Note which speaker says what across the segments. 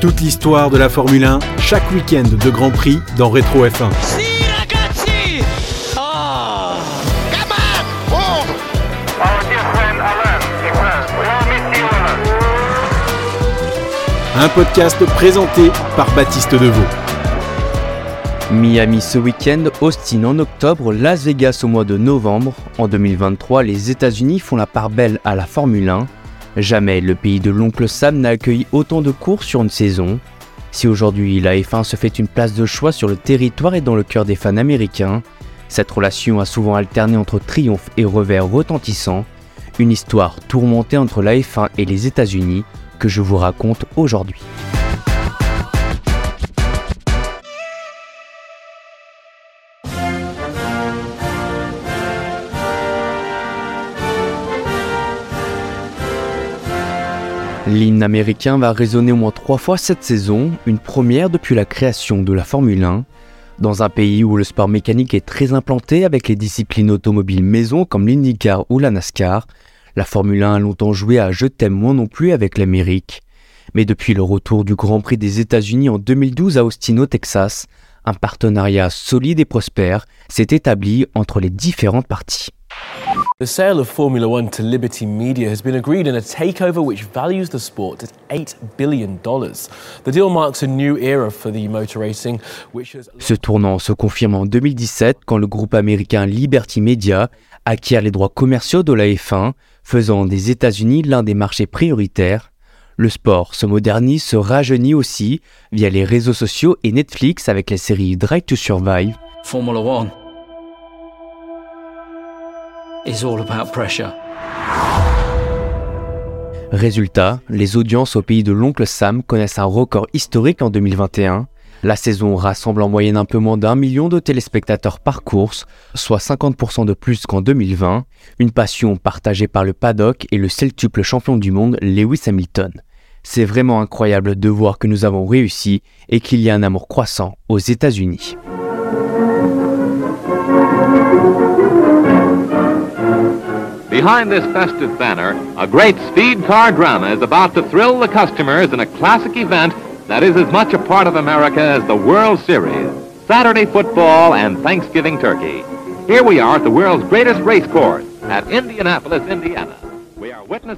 Speaker 1: Toute l'histoire de la Formule 1, chaque week-end de Grand Prix dans Rétro F1. Un. Podcast présenté par Baptiste Deveau.
Speaker 2: Miami ce week-end, Austin en octobre, Las Vegas au mois de novembre. En 2023, les États-Unis font la part belle à la Formule 1. Jamais le pays de l'oncle Sam n'a accueilli autant de courses sur une saison. Si aujourd'hui la F1 se fait une place de choix sur le territoire et dans le cœur des fans américains, cette relation a souvent alterné entre triomphe et revers retentissants, une histoire tourmentée entre la F1 et les États-Unis que je vous raconte aujourd'hui. L'hymne américain va résonner au moins trois fois cette saison, une première depuis la création de la Formule 1. Dans un pays où le sport mécanique est très implanté avec les disciplines automobiles maison comme l'IndyCar ou la NASCAR, la Formule 1 a longtemps joué à Je t'aime moi non plus avec l'Amérique. Mais depuis le retour du Grand Prix des États-Unis en 2012 à Austin au Texas, un partenariat solide et prospère s'est établi entre les différentes parties.
Speaker 3: The sale of Formula One to Liberty Media has been agreed in a takeover which values the sport at $8 billion. The deal marks a new era for the motor racing, which has...
Speaker 2: Ce tournant se confirme en 2017 quand le groupe américain Liberty Media acquiert les droits commerciaux de la F1, faisant des États-Unis l'un des marchés prioritaires. Le sport se modernise, se rajeunit aussi via les réseaux sociaux et Netflix avec la série Drive to Survive.
Speaker 4: Formula One is all about pressure.
Speaker 2: Résultat, les audiences au pays de l'oncle Sam connaissent un record historique en 2021. La saison rassemble en moyenne un peu moins d'un million de téléspectateurs par course, soit 50% de plus qu'en 2020, une passion partagée par le paddock et le celtuple champion du monde Lewis Hamilton. C'est vraiment incroyable de voir que nous avons réussi et qu'il y a un amour croissant aux États-Unis.
Speaker 5: Behind this festive banner, a great speed car drama is about to thrill the customers in a classic event that is as much a part of America as the World Series, Saturday football, and Thanksgiving turkey. Here we are at the world's greatest race course at Indianapolis, Indiana.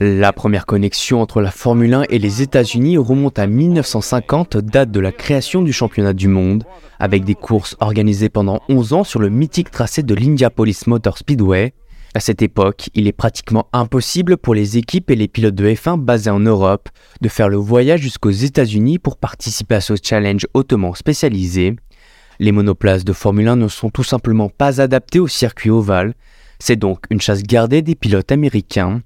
Speaker 2: La première connexion entre la Formule 1 et les États-Unis remonte à 1950, date de la création du championnat du monde, avec des courses organisées pendant 11 ans sur le mythique tracé de l'Indianapolis Motor Speedway. À cette époque, il est pratiquement impossible pour les équipes et les pilotes de F1 basés en Europe de faire le voyage jusqu'aux États-Unis pour participer à ce challenge hautement spécialisé. Les monoplaces de Formule 1 ne sont tout simplement pas adaptés au circuit ovale. C'est donc une chasse gardée des pilotes américains.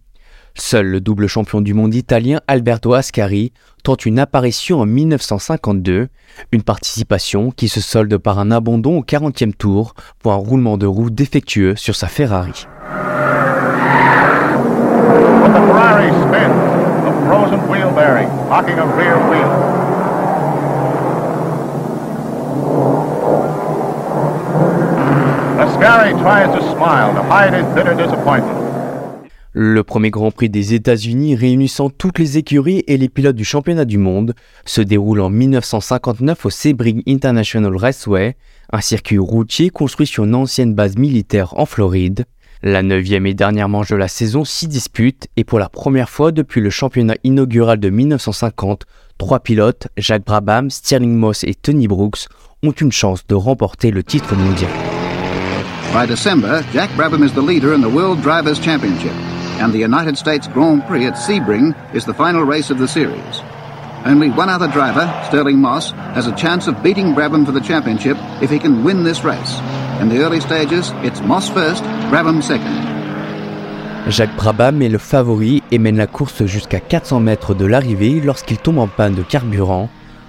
Speaker 2: Seul le double champion du monde italien Alberto Ascari tente une apparition en 1952, une participation qui se solde par un abandon au 40e tour pour un roulement de roue défectueux sur sa Ferrari.
Speaker 6: Ascari tries to smile to hide his bitter disappointment.
Speaker 2: Le premier Grand Prix des États-Unis réunissant toutes les écuries et les pilotes du championnat du monde se déroule en 1959 au Sebring International Raceway, un circuit routier construit sur une ancienne base militaire en Floride. La neuvième et dernière manche de la saison s'y dispute et pour la première fois depuis le championnat inaugural de 1950, trois pilotes, Jacques Brabham, Stirling Moss et Tony Brooks, ont une chance de remporter le titre mondial.
Speaker 7: By Jack Brabham is the leader in the World Drivers' and the United States Grand Prix at Sebring is the final race of the series. Only one other driver, Sterling Moss, has a chance of beating Brabham for the championship if he can win this race. In the early stages, it's Moss first, Brabham second.
Speaker 2: Jacques Brabham est le favori et mène la course jusqu'à 400 mètres de l'arrivée lorsqu'il tombe en panne de carburant.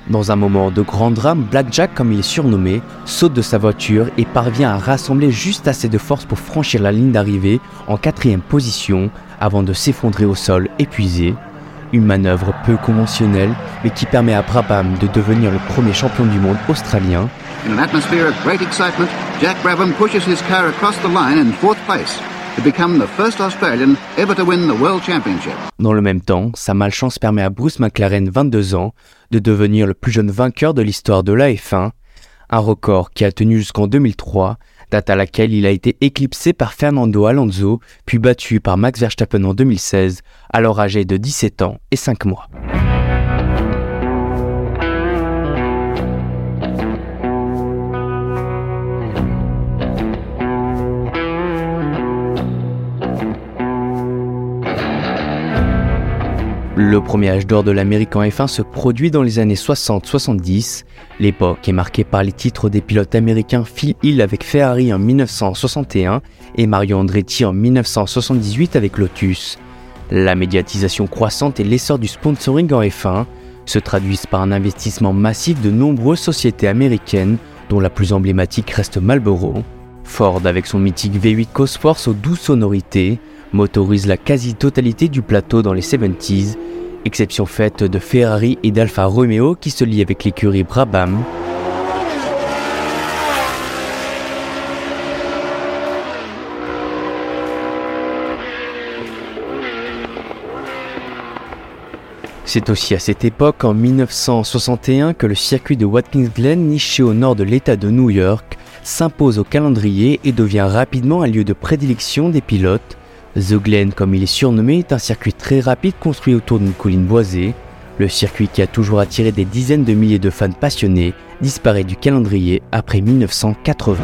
Speaker 2: Dans un moment de grand drame, Blackjack, comme il est surnommé, saute de sa voiture et parvient à rassembler juste assez de force pour franchir la ligne d'arrivée en quatrième position avant de s'effondrer au sol épuisé. Une manœuvre peu conventionnelle, mais qui permet à Brabham de devenir le premier champion du monde australien.
Speaker 7: In an atmosphere of great excitement, Jack Brabham pushes his car across the line in fourth place.
Speaker 2: Dans le même temps, sa malchance permet à Bruce McLaren, 22 ans, de devenir le plus jeune vainqueur de l'histoire de la F1, un record qui a tenu jusqu'en 2003, date à laquelle il a été éclipsé par Fernando Alonso, puis battu par Max Verstappen en 2016, alors âgé de 17 ans et 5 mois. Le premier âge d'or de l'Amérique en F1 se produit dans les années 60-70. L'époque est marquée par les titres des pilotes américains Phil Hill avec Ferrari en 1961 et Mario Andretti en 1978 avec Lotus. La médiatisation croissante et l'essor du sponsoring en F1 se traduisent par un investissement massif de nombreuses sociétés américaines, dont la plus emblématique reste Marlboro. Ford, avec son mythique V8 Cosworth aux douces sonorités, motorise la quasi-totalité du plateau dans les 70s exception faite de Ferrari et d'Alfa Romeo qui se lient avec l'écurie Brabham. C'est aussi à cette époque, en 1961, que le circuit de Watkins Glen, niché au nord de l'État de New York, s'impose au calendrier et devient rapidement un lieu de prédilection des pilotes, The Glen, comme il est surnommé, est un circuit très rapide construit autour d'une colline boisée. Le circuit qui a toujours attiré des dizaines de milliers de fans passionnés disparaît du calendrier après 1980.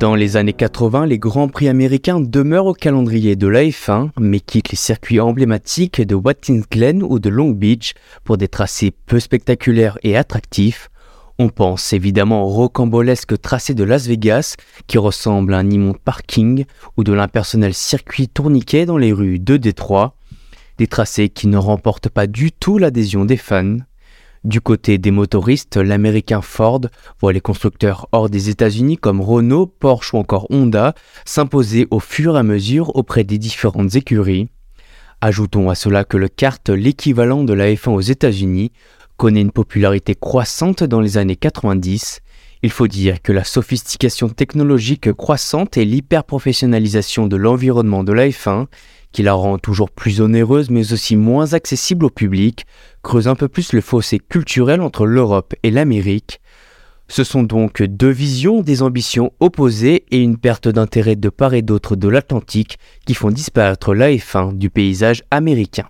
Speaker 2: Dans les années 80, les Grands Prix américains demeurent au calendrier de la F1, mais quittent les circuits emblématiques de Watkins Glen ou de Long Beach pour des tracés peu spectaculaires et attractifs, on pense évidemment au rocambolesque tracé de Las Vegas qui ressemble à un immonde parking ou de l'impersonnel circuit tourniquet dans les rues de Détroit, des tracés qui ne remportent pas du tout l'adhésion des fans. Du côté des motoristes, l'américain Ford voit les constructeurs hors des États-Unis comme Renault, Porsche ou encore Honda s'imposer au fur et à mesure auprès des différentes écuries. Ajoutons à cela que le kart, l'équivalent de la F1 aux États-Unis, connaît une popularité croissante dans les années 90. Il faut dire que la sophistication technologique croissante et l'hyperprofessionnalisation de l'environnement de la F1, qui la rend toujours plus onéreuse mais aussi moins accessible au public, creuse un peu plus le fossé culturel entre l'Europe et l'Amérique. Ce sont donc deux visions des ambitions opposées et une perte d'intérêt de part et d'autre de l'Atlantique qui font disparaître la F1 du paysage américain.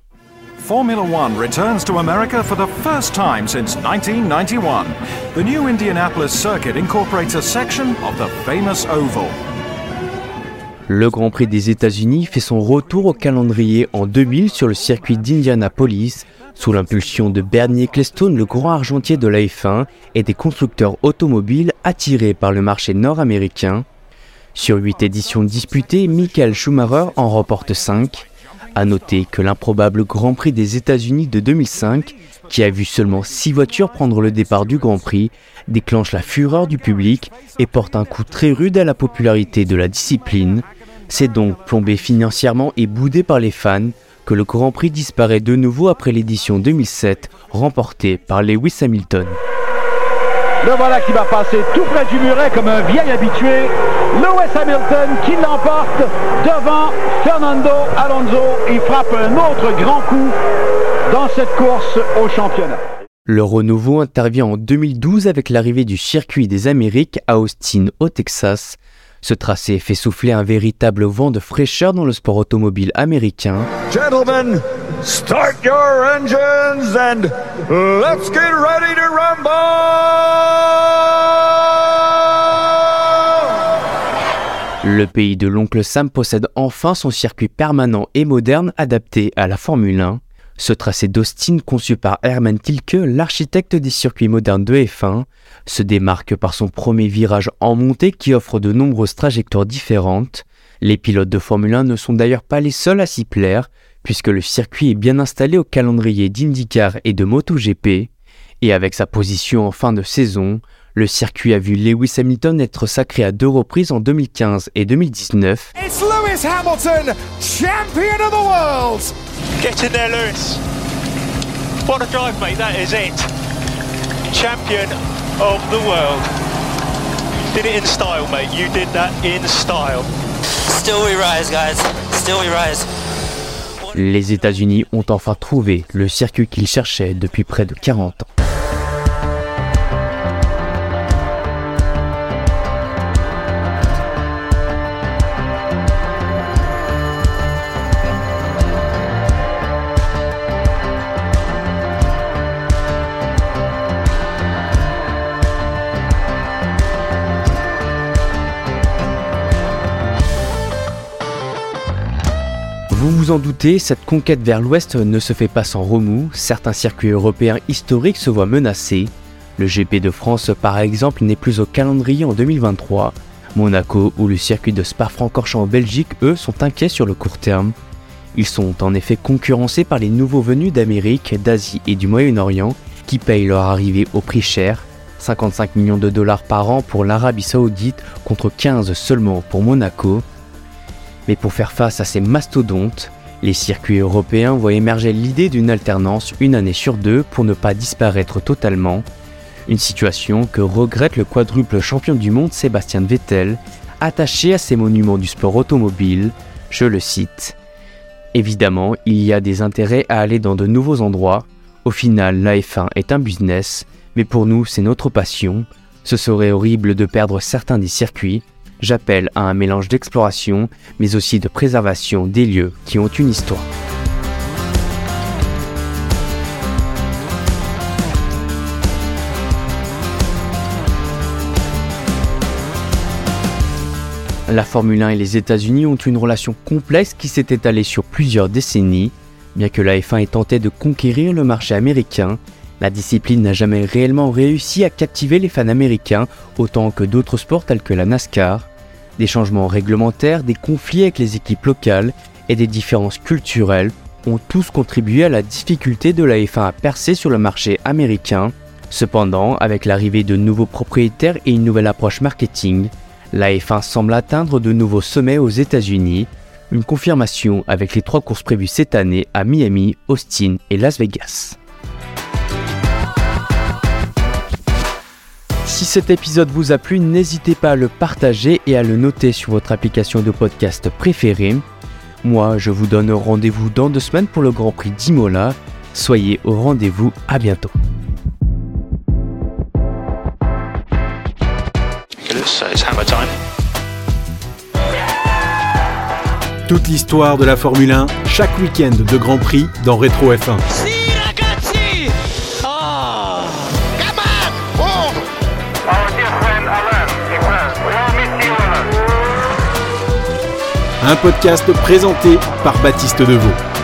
Speaker 6: Formula One returns to America for the first time since 1991. The new Indianapolis circuit incorporates a section of the famous oval.
Speaker 2: Le Grand Prix des États-Unis fait son retour au calendrier en 2000 sur le circuit d'Indianapolis, sous l'impulsion de Bernie Ecclestone, le grand argentier de la F1 et des constructeurs automobiles attirés par le marché nord-américain. Sur 8 éditions disputées, Michael Schumacher en remporte 5. A noter que l'improbable Grand Prix des États-Unis de 2005, qui a vu seulement 6 voitures prendre le départ du Grand Prix, déclenche la fureur du public et porte un coup très rude à la popularité de la discipline. C'est donc plombé financièrement et boudé par les fans que le Grand Prix disparaît de nouveau après l'édition 2007 remportée par Lewis Hamilton.
Speaker 8: Le voilà qui va passer tout près du muret comme un vieil habitué. Lewis Hamilton qui l'emporte devant Fernando Alonso. Il frappe un autre grand coup dans cette course au championnat.
Speaker 2: Le renouveau intervient en 2012 avec l'arrivée du circuit des Amériques à Austin au Texas. Ce tracé fait souffler un véritable vent de fraîcheur dans le sport automobile américain.
Speaker 9: Gentlemen, start your engines and let's get ready to rumble!
Speaker 2: Le pays de l'oncle Sam possède enfin son circuit permanent et moderne adapté à la Formule 1. Ce tracé d'Austin, conçu par Herman Tilke, l'architecte des circuits modernes de F1, se démarque par son premier virage en montée qui offre de nombreuses trajectoires différentes. Les pilotes de Formule 1 ne sont d'ailleurs pas les seuls à s'y plaire, puisque le circuit est bien installé au calendrier d'IndyCar et de MotoGP. Et avec sa position en fin de saison, le circuit a vu Lewis Hamilton être sacré à deux reprises en 2015 et 2019.
Speaker 9: It's Lewis Hamilton, champion of the world!
Speaker 10: Get in there, Lewis. What a drive, mate. That is it. Champion of the world. did it in style, mate. You did that in style.
Speaker 11: Still we rise, guys. Still we rise.
Speaker 2: Les États-Unis ont enfin trouvé le circuit qu'ils cherchaient depuis près de 40 ans. Vous en doutez, cette conquête vers l'ouest ne se fait pas sans remous, certains circuits européens historiques se voient menacés. Le GP de France par exemple n'est plus au calendrier en 2023. Monaco ou le circuit de Spa-Francorchamps en Belgique, eux, sont inquiets sur le court terme. Ils sont en effet concurrencés par les nouveaux venus d'Amérique, d'Asie et du Moyen-Orient qui payent leur arrivée au prix cher, 55 millions de dollars par an pour l'Arabie Saoudite contre 15 seulement pour Monaco. Mais pour faire face à ces mastodontes, les circuits européens voient émerger l'idée d'une alternance une année sur deux pour ne pas disparaître totalement. Une situation que regrette le quadruple champion du monde Sébastien Vettel, attaché à ces monuments du sport automobile. Je le cite. Évidemment, il y a des intérêts à aller dans de nouveaux endroits. Au final, la F1 est un business, mais pour nous, c'est notre passion. Ce serait horrible de perdre certains des circuits, J'appelle à un mélange d'exploration, mais aussi de préservation des lieux qui ont une histoire. La Formule 1 et les États-Unis ont une relation complexe qui s'est étalée sur plusieurs décennies. Bien que la F1 ait tenté de conquérir le marché américain, la discipline n'a jamais réellement réussi à captiver les fans américains autant que d'autres sports tels que la NASCAR. Des changements réglementaires, des conflits avec les équipes locales et des différences culturelles ont tous contribué à la difficulté de la F1 à percer sur le marché américain. Cependant, avec l'arrivée de nouveaux propriétaires et une nouvelle approche marketing, la F1 semble atteindre de nouveaux sommets aux États-Unis, une confirmation avec les trois courses prévues cette année à Miami, Austin et Las Vegas. Si cet épisode vous a plu, n'hésitez pas à le partager et à le noter sur votre application de podcast préférée. Moi, je vous donne rendez-vous dans deux semaines pour le Grand Prix d'Imola. Soyez au rendez-vous, à bientôt.
Speaker 1: Toute l'histoire de la Formule 1, chaque week-end de Grand Prix dans Rétro F1. Un podcast présenté par Baptiste Deveau.